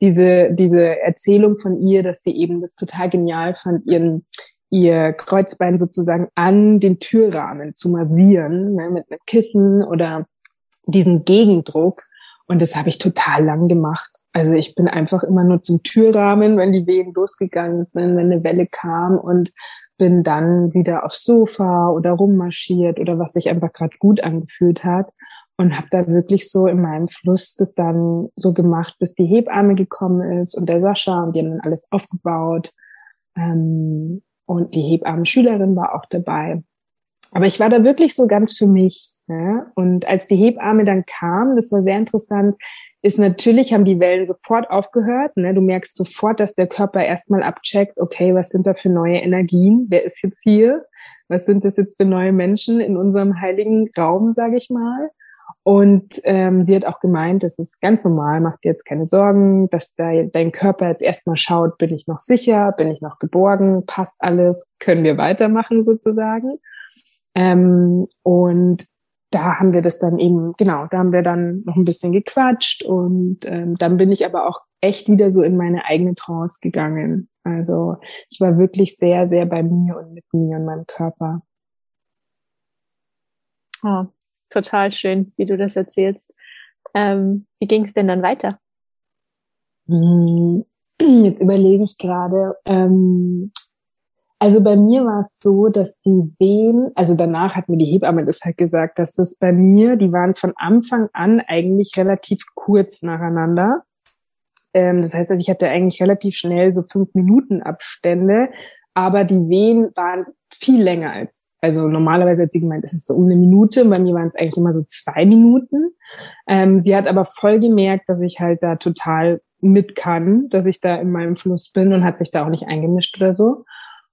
Diese diese Erzählung von ihr, dass sie eben das total genial fand, ihren ihr Kreuzbein sozusagen an den Türrahmen zu massieren, ne, mit einem Kissen oder diesen Gegendruck. Und das habe ich total lang gemacht. Also ich bin einfach immer nur zum Türrahmen, wenn die Wehen losgegangen sind, wenn eine Welle kam und bin dann wieder aufs Sofa oder rummarschiert oder was sich einfach gerade gut angefühlt hat und habe da wirklich so in meinem Fluss das dann so gemacht, bis die Hebamme gekommen ist und der Sascha und die haben dann alles aufgebaut ähm, und die Hebammen-Schülerin war auch dabei. Aber ich war da wirklich so ganz für mich. Ja? Und als die Hebamme dann kam, das war sehr interessant, ist natürlich, haben die Wellen sofort aufgehört. Ne? Du merkst sofort, dass der Körper erstmal abcheckt, okay, was sind da für neue Energien? Wer ist jetzt hier? Was sind das jetzt für neue Menschen in unserem heiligen Raum, sage ich mal? Und ähm, sie hat auch gemeint, das ist ganz normal, mach dir jetzt keine Sorgen, dass da dein Körper jetzt erstmal schaut, bin ich noch sicher, bin ich noch geborgen, passt alles, können wir weitermachen sozusagen. Ähm, und da haben wir das dann eben, genau, da haben wir dann noch ein bisschen gequatscht und ähm, dann bin ich aber auch echt wieder so in meine eigene Trance gegangen. Also ich war wirklich sehr, sehr bei mir und mit mir und meinem Körper. Oh, total schön, wie du das erzählst. Ähm, wie ging es denn dann weiter? Hm, jetzt überlege ich gerade, ähm, also bei mir war es so, dass die Wehen, also danach hat mir die Hebamme das halt gesagt, dass das bei mir, die waren von Anfang an eigentlich relativ kurz nacheinander. Ähm, das heißt, also ich hatte eigentlich relativ schnell so fünf Minuten Abstände, aber die Wehen waren viel länger als, also normalerweise hat sie gemeint, es ist so um eine Minute, bei mir waren es eigentlich immer so zwei Minuten. Ähm, sie hat aber voll gemerkt, dass ich halt da total mit kann, dass ich da in meinem Fluss bin und hat sich da auch nicht eingemischt oder so.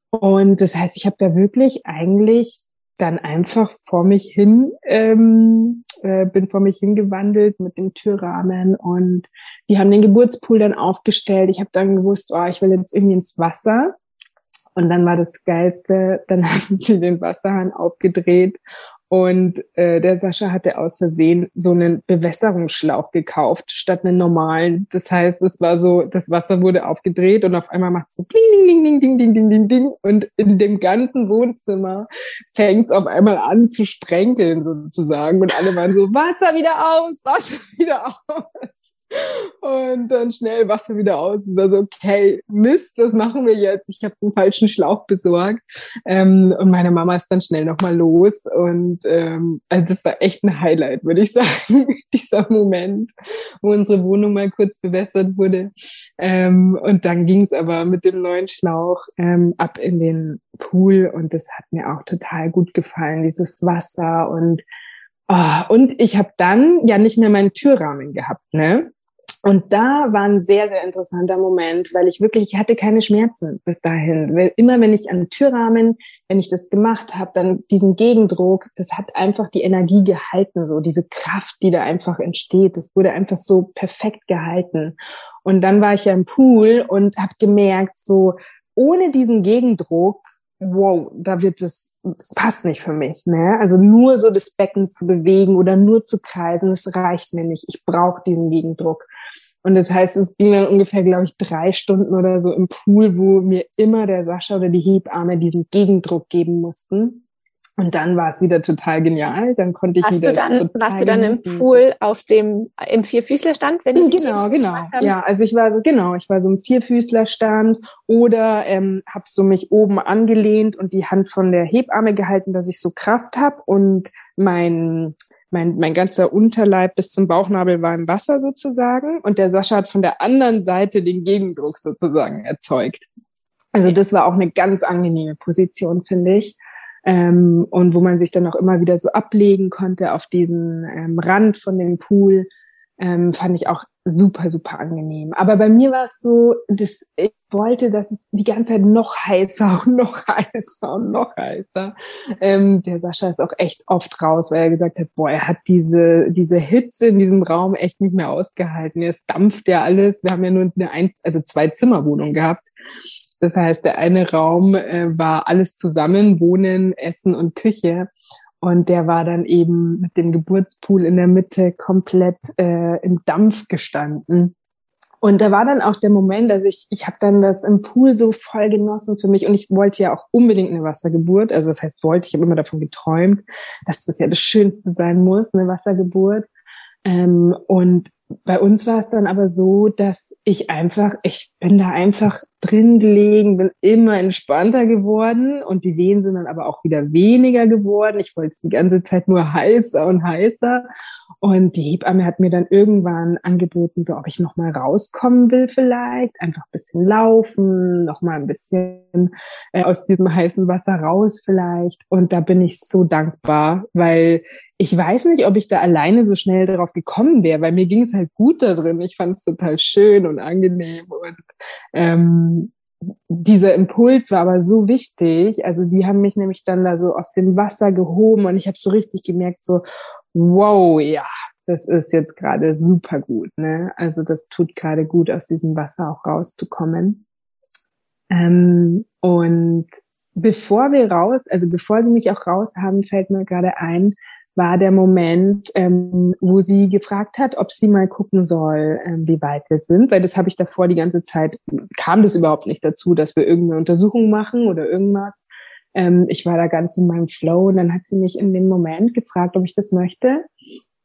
Und das heißt, ich habe da wirklich eigentlich dann einfach vor mich hin, ähm, äh, bin vor mich hingewandelt mit dem Türrahmen und die haben den Geburtspool dann aufgestellt. Ich habe dann gewusst, oh, ich will jetzt irgendwie ins Wasser. Und dann war das Geilste, dann haben sie den Wasserhahn aufgedreht und äh, der Sascha hatte aus Versehen so einen Bewässerungsschlauch gekauft statt einen normalen. Das heißt, es war so, das Wasser wurde aufgedreht und auf einmal macht es so ding, ding, ding, ding, ding, ding, ding, ding. Und in dem ganzen Wohnzimmer fängt es auf einmal an zu sprenkeln sozusagen. Und alle waren so, Wasser wieder aus, Wasser wieder aus. Und dann schnell Wasser wieder aus. Und dann so, okay, Mist, was machen wir jetzt? Ich habe den falschen Schlauch besorgt. Ähm, und meine Mama ist dann schnell nochmal los. Und ähm, also das war echt ein Highlight, würde ich sagen, dieser Moment, wo unsere Wohnung mal kurz bewässert wurde. Ähm, und dann ging es aber mit dem neuen Schlauch ähm, ab in den Pool. Und das hat mir auch total gut gefallen, dieses Wasser und Oh, und ich habe dann ja nicht mehr meinen Türrahmen gehabt, ne? Und da war ein sehr, sehr interessanter Moment, weil ich wirklich, ich hatte keine Schmerzen bis dahin. Immer wenn ich an den Türrahmen, wenn ich das gemacht habe, dann diesen Gegendruck, das hat einfach die Energie gehalten, so diese Kraft, die da einfach entsteht. Das wurde einfach so perfekt gehalten. Und dann war ich ja im Pool und habe gemerkt, so ohne diesen Gegendruck wow, da wird es, passt nicht für mich. Ne? Also nur so das Becken zu bewegen oder nur zu kreisen, das reicht mir nicht. Ich brauche diesen Gegendruck. Und das heißt, es ging dann ungefähr, glaube ich, drei Stunden oder so im Pool, wo mir immer der Sascha oder die Hebamme diesen Gegendruck geben mussten. Und dann war es wieder total genial. Dann konnte ich warst wieder. Du dann, warst du dann im Pool auf dem im Vierfüßlerstand? Wenn ich genau, genau. Ja, also ich war so genau, ich war so im Vierfüßlerstand oder ähm, habe so mich oben angelehnt und die Hand von der Hebamme gehalten, dass ich so Kraft habe und mein mein, mein ganzer Unterleib bis zum Bauchnabel war im Wasser sozusagen und der Sascha hat von der anderen Seite den Gegendruck sozusagen erzeugt. Also das war auch eine ganz angenehme Position, finde ich ähm, und wo man sich dann auch immer wieder so ablegen konnte auf diesen ähm, Rand von dem Pool. Ähm, fand ich auch super, super angenehm. Aber bei mir war es so, dass ich wollte, dass es die ganze Zeit noch heißer und noch heißer und noch heißer. Ähm, der Sascha ist auch echt oft raus, weil er gesagt hat, boah, er hat diese, diese Hitze in diesem Raum echt nicht mehr ausgehalten. Es dampft ja alles. Wir haben ja nur eine Eins, also zwei Zimmerwohnung gehabt. Das heißt, der eine Raum äh, war alles zusammen, Wohnen, Essen und Küche. Und der war dann eben mit dem Geburtspool in der Mitte komplett äh, im Dampf gestanden. Und da war dann auch der Moment, dass ich, ich habe dann das im Pool so voll genossen für mich und ich wollte ja auch unbedingt eine Wassergeburt. Also das heißt wollte, ich habe immer davon geträumt, dass das ja das Schönste sein muss, eine Wassergeburt. Ähm, und bei uns war es dann aber so, dass ich einfach, ich bin da einfach drin gelegen, bin immer entspannter geworden und die Wehen sind dann aber auch wieder weniger geworden. Ich wollte es die ganze Zeit nur heißer und heißer. Und die Hebamme hat mir dann irgendwann angeboten, so ob ich noch mal rauskommen will vielleicht, einfach ein bisschen laufen, noch mal ein bisschen äh, aus diesem heißen Wasser raus vielleicht. Und da bin ich so dankbar, weil ich weiß nicht, ob ich da alleine so schnell darauf gekommen wäre, weil mir ging es halt gut da drin. Ich fand es total schön und angenehm und ähm, dieser Impuls war aber so wichtig. Also die haben mich nämlich dann da so aus dem Wasser gehoben und ich habe so richtig gemerkt, so wow, ja, das ist jetzt gerade super gut. Ne? Also das tut gerade gut, aus diesem Wasser auch rauszukommen. Ähm, und bevor wir raus, also bevor sie mich auch raus haben, fällt mir gerade ein, war der Moment, ähm, wo sie gefragt hat, ob sie mal gucken soll, ähm, wie weit wir sind, weil das habe ich davor die ganze Zeit, kam das überhaupt nicht dazu, dass wir irgendeine Untersuchung machen oder irgendwas. Ähm, ich war da ganz in meinem Flow und dann hat sie mich in dem Moment gefragt, ob ich das möchte.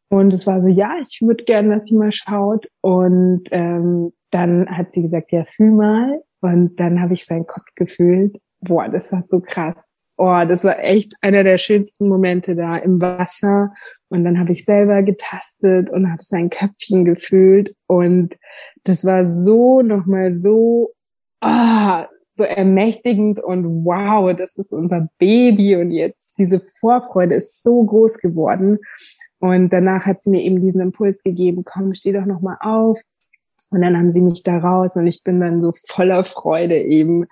Und es war so, ja, ich würde gerne, dass sie mal schaut. Und ähm, dann hat sie gesagt, ja, fühl mal. Und dann habe ich seinen Kopf gefühlt. Boah, das war so krass oh, das war echt einer der schönsten Momente da im Wasser. Und dann habe ich selber getastet und habe sein Köpfchen gefühlt. Und das war so nochmal so, ah, oh, so ermächtigend und wow, das ist unser Baby und jetzt diese Vorfreude ist so groß geworden. Und danach hat sie mir eben diesen Impuls gegeben, komm, steh doch nochmal auf, und dann haben sie mich da raus und ich bin dann so voller Freude eben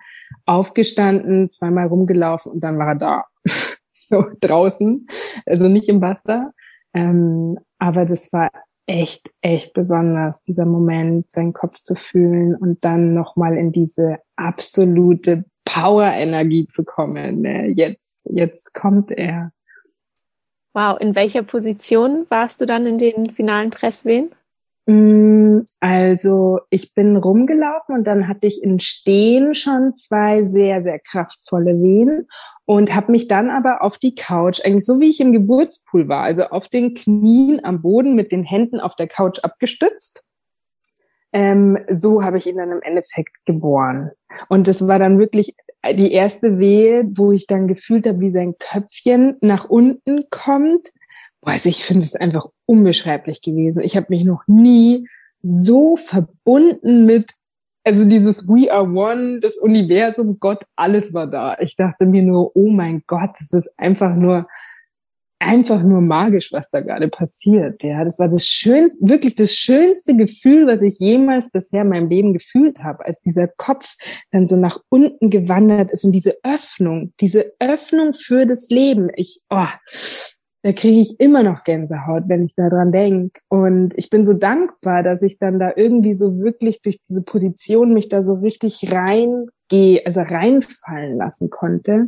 aufgestanden, zweimal rumgelaufen und dann war er da. so draußen, also nicht im Wasser. Ähm, aber das war echt, echt besonders, dieser Moment, seinen Kopf zu fühlen und dann nochmal in diese absolute Power-Energie zu kommen. Ne? Jetzt, jetzt kommt er. Wow, in welcher Position warst du dann in den finalen Presswehen? Mm, also ich bin rumgelaufen und dann hatte ich in Stehen schon zwei sehr, sehr kraftvolle Wehen und habe mich dann aber auf die Couch, eigentlich so wie ich im Geburtspool war, also auf den Knien am Boden mit den Händen auf der Couch abgestützt. Ähm, so habe ich ihn dann im Endeffekt geboren. Und das war dann wirklich die erste Wehe, wo ich dann gefühlt habe, wie sein Köpfchen nach unten kommt Boah, also ich finde es einfach unbeschreiblich gewesen. Ich habe mich noch nie so verbunden mit, also dieses We are one, das Universum, Gott, alles war da. Ich dachte mir nur, oh mein Gott, das ist einfach nur, einfach nur magisch, was da gerade passiert. Ja, das war das schönste, wirklich das schönste Gefühl, was ich jemals bisher in meinem Leben gefühlt habe, als dieser Kopf dann so nach unten gewandert ist und diese Öffnung, diese Öffnung für das Leben. Ich, oh, da kriege ich immer noch Gänsehaut, wenn ich daran denke. Und ich bin so dankbar, dass ich dann da irgendwie so wirklich durch diese Position mich da so richtig reingehe, also reinfallen lassen konnte.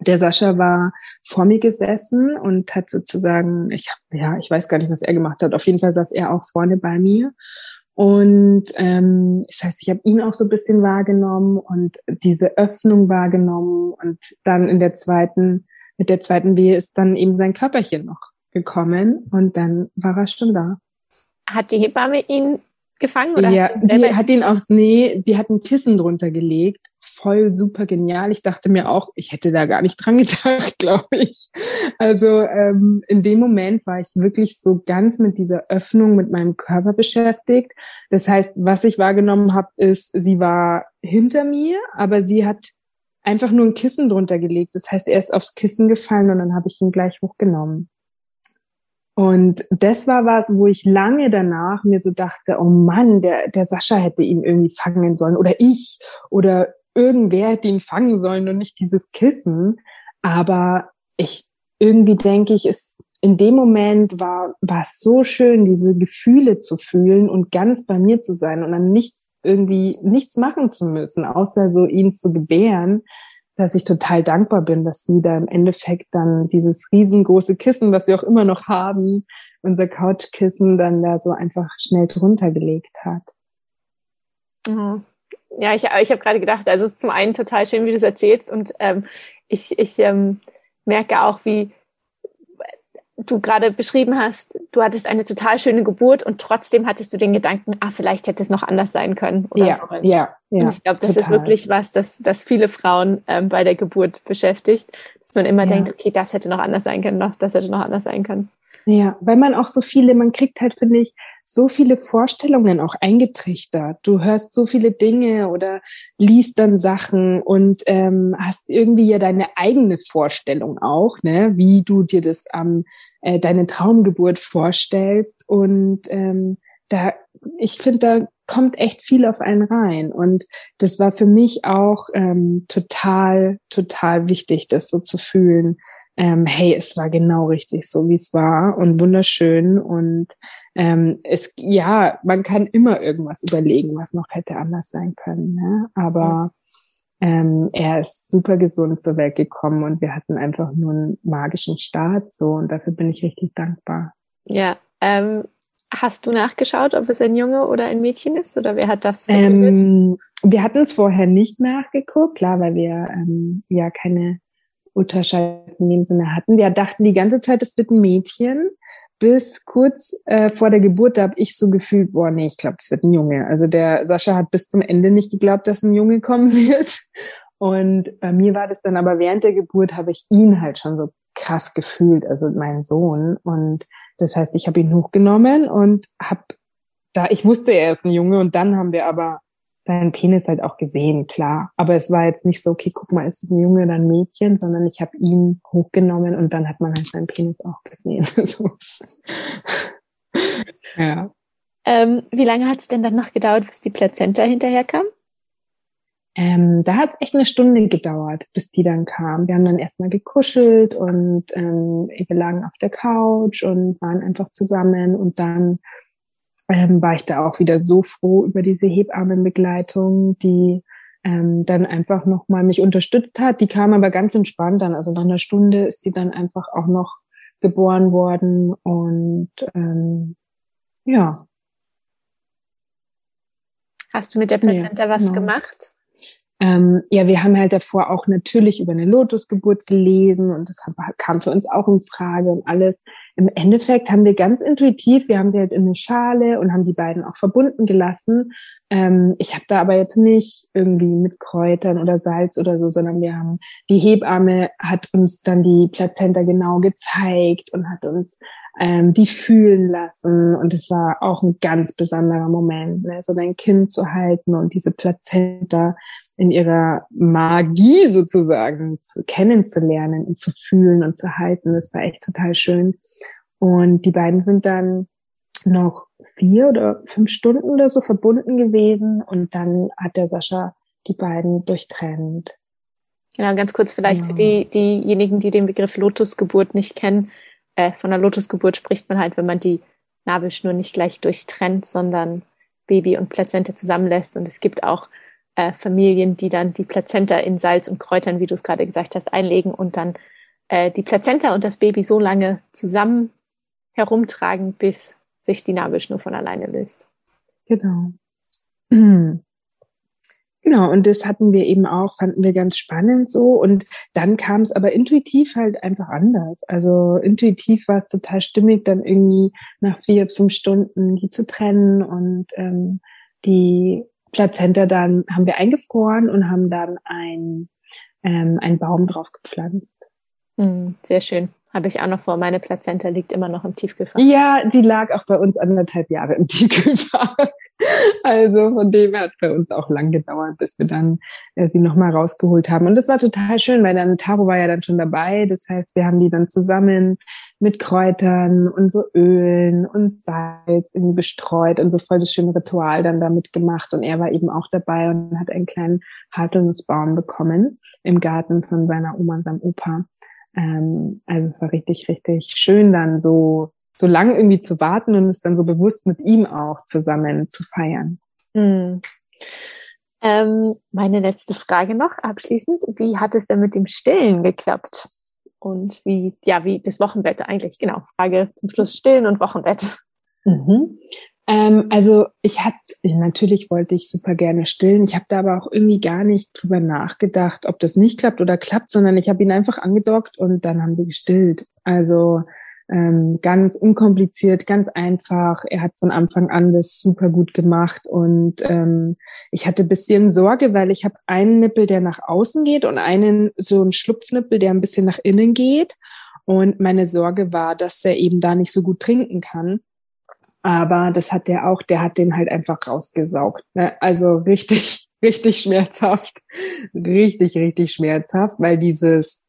Der Sascha war vor mir gesessen und hat sozusagen, ich hab, ja, ich weiß gar nicht, was er gemacht hat. Auf jeden Fall saß er auch vorne bei mir. Und ähm, das heißt, ich habe ihn auch so ein bisschen wahrgenommen und diese Öffnung wahrgenommen. Und dann in der zweiten mit der zweiten Wehe ist dann eben sein Körperchen noch gekommen und dann war er schon da. Hat die Hebamme ihn gefangen oder? Ja, hat die hat ihn aufs Nee, die hat ein Kissen drunter gelegt. Voll super genial. Ich dachte mir auch, ich hätte da gar nicht dran gedacht, glaube ich. Also ähm, in dem Moment war ich wirklich so ganz mit dieser Öffnung mit meinem Körper beschäftigt. Das heißt, was ich wahrgenommen habe, ist, sie war hinter mir, aber sie hat einfach nur ein Kissen drunter gelegt. Das heißt, er ist aufs Kissen gefallen und dann habe ich ihn gleich hochgenommen. Und das war was, wo ich lange danach mir so dachte, oh Mann, der, der Sascha hätte ihn irgendwie fangen sollen oder ich oder irgendwer hätte ihn fangen sollen und nicht dieses Kissen. Aber ich irgendwie denke ich, es in dem Moment war, war es so schön, diese Gefühle zu fühlen und ganz bei mir zu sein und dann nichts irgendwie, nichts machen zu müssen, außer so ihn zu gebären dass ich total dankbar bin, dass sie da im Endeffekt dann dieses riesengroße Kissen, was wir auch immer noch haben, unser Couchkissen, dann da so einfach schnell drunter gelegt hat. Mhm. Ja, ich, ich habe gerade gedacht, also es ist zum einen total schön, wie du es erzählst und ähm, ich, ich ähm, merke auch, wie du gerade beschrieben hast, du hattest eine total schöne Geburt und trotzdem hattest du den Gedanken, ah, vielleicht hätte es noch anders sein können. Oder ja, so. ja, ja. Und ich glaube, das total. ist wirklich was, das, das viele Frauen ähm, bei der Geburt beschäftigt, dass man immer ja. denkt, okay, das hätte noch anders sein können, noch, das hätte noch anders sein können. Ja, weil man auch so viele, man kriegt halt, finde ich, so viele Vorstellungen auch eingetrichtert. Du hörst so viele Dinge oder liest dann Sachen und ähm, hast irgendwie ja deine eigene Vorstellung auch, ne, wie du dir das am äh, deine Traumgeburt vorstellst. Und ähm, da, ich finde, da kommt echt viel auf einen rein. Und das war für mich auch ähm, total, total wichtig, das so zu fühlen. Ähm, hey, es war genau richtig so, wie es war und wunderschön. Und ähm, es, ja, man kann immer irgendwas überlegen, was noch hätte anders sein können. Ne? Aber ähm, er ist super gesund zur Welt gekommen und wir hatten einfach nur einen magischen Start so und dafür bin ich richtig dankbar. Ja, ähm, Hast du nachgeschaut, ob es ein Junge oder ein Mädchen ist? Oder wer hat das ähm, Wir hatten es vorher nicht nachgeguckt, klar, weil wir ähm, ja keine Ultraschall in dem Sinne hatten. Wir dachten die ganze Zeit, es wird ein Mädchen. Bis kurz äh, vor der Geburt, da habe ich so gefühlt, boah, nee, ich glaube, es wird ein Junge. Also der Sascha hat bis zum Ende nicht geglaubt, dass ein Junge kommen wird. Und bei mir war das dann aber während der Geburt, habe ich ihn halt schon so krass gefühlt, also meinen Sohn. Und das heißt, ich habe ihn hochgenommen und habe da, ich wusste, er ist ein Junge und dann haben wir aber seinen Penis halt auch gesehen, klar. Aber es war jetzt nicht so, okay, guck mal, ist es ein Junge oder ein Mädchen, sondern ich habe ihn hochgenommen und dann hat man halt seinen Penis auch gesehen. ja. Ähm, wie lange hat es denn dann noch gedauert, bis die Plazenta hinterherkam? Ähm, da hat es echt eine Stunde gedauert, bis die dann kam. Wir haben dann erstmal gekuschelt und ähm, wir lagen auf der Couch und waren einfach zusammen und dann ähm, war ich da auch wieder so froh über diese Hebammenbegleitung, die ähm, dann einfach nochmal mich unterstützt hat. Die kam aber ganz entspannt dann. Also nach einer Stunde ist die dann einfach auch noch geboren worden und ähm, ja. Hast du mit der Plazenta ja, was genau. gemacht? Ähm, ja, wir haben halt davor auch natürlich über eine Lotusgeburt gelesen und das kam für uns auch in Frage und alles. Im Endeffekt haben wir ganz intuitiv, wir haben sie halt in eine Schale und haben die beiden auch verbunden gelassen. Ähm, ich habe da aber jetzt nicht irgendwie mit Kräutern oder Salz oder so, sondern wir haben, die Hebamme hat uns dann die Plazenta genau gezeigt und hat uns ähm, die fühlen lassen. Und es war auch ein ganz besonderer Moment, ne? so dein Kind zu halten und diese Plazenta in ihrer Magie sozusagen zu, kennenzulernen und zu fühlen und zu halten. Das war echt total schön. Und die beiden sind dann noch vier oder fünf Stunden oder so verbunden gewesen und dann hat der Sascha die beiden durchtrennt. Genau, ganz kurz vielleicht ja. für die, diejenigen, die den Begriff Lotusgeburt nicht kennen. Äh, von der Lotusgeburt spricht man halt, wenn man die Nabelschnur nicht gleich durchtrennt, sondern Baby und Plazente zusammenlässt. Und es gibt auch äh, Familien, die dann die Plazenta in Salz und Kräutern, wie du es gerade gesagt hast, einlegen und dann äh, die Plazenta und das Baby so lange zusammen herumtragen, bis sich die Nabelschnur von alleine löst. Genau. Genau, und das hatten wir eben auch, fanden wir ganz spannend so. Und dann kam es aber intuitiv halt einfach anders. Also intuitiv war es total stimmig, dann irgendwie nach vier, fünf Stunden die zu trennen und ähm, die Plazenta dann haben wir eingefroren und haben dann ein, ähm, einen Baum drauf gepflanzt. Hm, sehr schön. Habe ich auch noch vor. Meine Plazenta liegt immer noch im Tiefkühlfach. Ja, die lag auch bei uns anderthalb Jahre im Tiefkühlfach. Also von dem her hat bei uns auch lang gedauert, bis wir dann äh, sie nochmal rausgeholt haben. Und das war total schön, weil dann Taro war ja dann schon dabei. Das heißt, wir haben die dann zusammen mit Kräutern und so Ölen und Salz irgendwie bestreut und so voll das schöne Ritual dann damit gemacht. Und er war eben auch dabei und hat einen kleinen Haselnussbaum bekommen im Garten von seiner Oma und seinem Opa. Ähm, also es war richtig, richtig schön dann so, so lang irgendwie zu warten und es dann so bewusst mit ihm auch zusammen zu feiern. Hm. Ähm, meine letzte Frage noch abschließend. Wie hat es denn mit dem Stillen geklappt? Und wie, ja, wie das Wochenbett eigentlich? Genau. Frage zum Schluss Stillen und Wochenbett. Mhm. Ähm, also ich hatte, natürlich wollte ich super gerne stillen. Ich habe da aber auch irgendwie gar nicht drüber nachgedacht, ob das nicht klappt oder klappt, sondern ich habe ihn einfach angedockt und dann haben wir gestillt. Also ähm, ganz unkompliziert, ganz einfach. Er hat von Anfang an das super gut gemacht und ähm, ich hatte bisschen Sorge, weil ich habe einen Nippel, der nach außen geht und einen so einen Schlupfnippel, der ein bisschen nach innen geht. Und meine Sorge war, dass er eben da nicht so gut trinken kann. Aber das hat der auch, der hat den halt einfach rausgesaugt. Ne? Also richtig, richtig schmerzhaft. Richtig, richtig schmerzhaft, weil dieses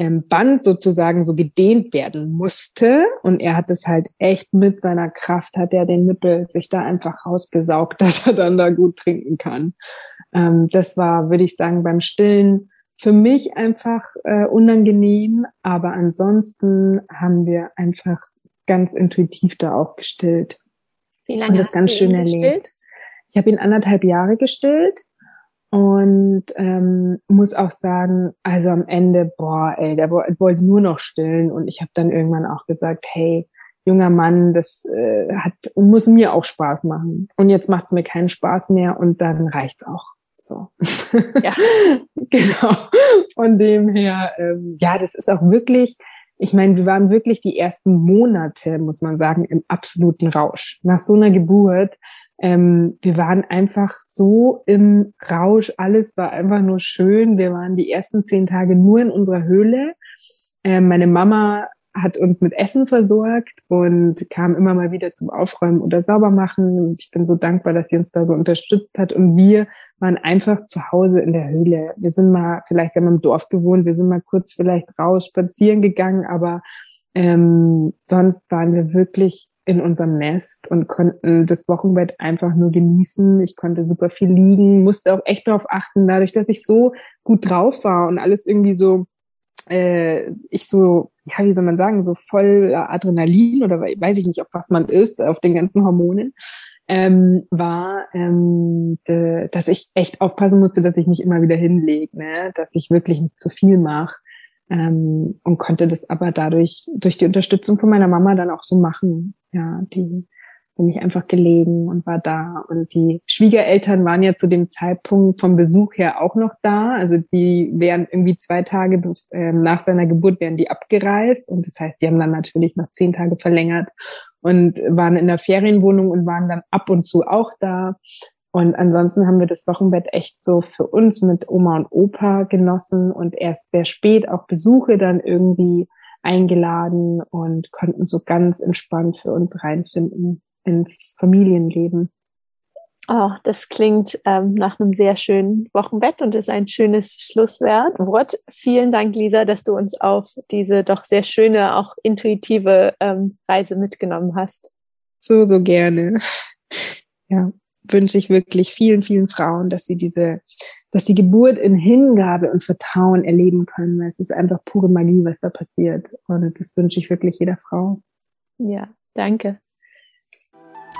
ähm, Band sozusagen so gedehnt werden musste. Und er hat es halt echt mit seiner Kraft, hat er den Nippel sich da einfach rausgesaugt, dass er dann da gut trinken kann. Ähm, das war, würde ich sagen, beim Stillen für mich einfach äh, unangenehm. Aber ansonsten haben wir einfach ganz intuitiv da auch gestillt. Wie lange und das hast ganz du schön erlebt. Gestillt? Ich habe ihn anderthalb Jahre gestillt und ähm, muss auch sagen, also am Ende, boah, ey, der wollte nur noch stillen und ich habe dann irgendwann auch gesagt, hey, junger Mann, das äh, hat muss mir auch Spaß machen und jetzt macht es mir keinen Spaß mehr und dann reicht's auch. So. Ja, genau. Von dem her, ähm, ja, das ist auch wirklich ich meine, wir waren wirklich die ersten Monate, muss man sagen, im absoluten Rausch. Nach so einer Geburt, ähm, wir waren einfach so im Rausch, alles war einfach nur schön. Wir waren die ersten zehn Tage nur in unserer Höhle. Ähm, meine Mama hat uns mit Essen versorgt und kam immer mal wieder zum Aufräumen oder Saubermachen. Ich bin so dankbar, dass sie uns da so unterstützt hat. Und wir waren einfach zu Hause in der Höhle. Wir sind mal, vielleicht haben wir im Dorf gewohnt, wir sind mal kurz vielleicht raus spazieren gegangen, aber ähm, sonst waren wir wirklich in unserem Nest und konnten das Wochenbett einfach nur genießen. Ich konnte super viel liegen, musste auch echt darauf achten, dadurch, dass ich so gut drauf war und alles irgendwie so äh, ich so, ja, wie soll man sagen, so voll Adrenalin oder weiß ich nicht, auf was man ist, auf den ganzen Hormonen, ähm, war, ähm, äh, dass ich echt aufpassen musste, dass ich mich immer wieder hinlege, ne? dass ich wirklich nicht zu viel mache. Ähm, und konnte das aber dadurch, durch die Unterstützung von meiner Mama dann auch so machen. Ja, die bin ich einfach gelegen und war da. Und die Schwiegereltern waren ja zu dem Zeitpunkt vom Besuch her auch noch da. Also die wären irgendwie zwei Tage äh, nach seiner Geburt wären die abgereist. Und das heißt, die haben dann natürlich noch zehn Tage verlängert und waren in der Ferienwohnung und waren dann ab und zu auch da. Und ansonsten haben wir das Wochenbett echt so für uns mit Oma und Opa genossen und erst sehr spät auch Besuche dann irgendwie eingeladen und konnten so ganz entspannt für uns reinfinden ins Familienleben. Oh, das klingt ähm, nach einem sehr schönen Wochenbett und ist ein schönes Schlusswort. Vielen Dank, Lisa, dass du uns auf diese doch sehr schöne, auch intuitive ähm, Reise mitgenommen hast. So, so gerne. Ja, wünsche ich wirklich vielen, vielen Frauen, dass sie diese, dass die Geburt in Hingabe und Vertrauen erleben können. Es ist einfach pure Magie, was da passiert. Und das wünsche ich wirklich jeder Frau. Ja, danke.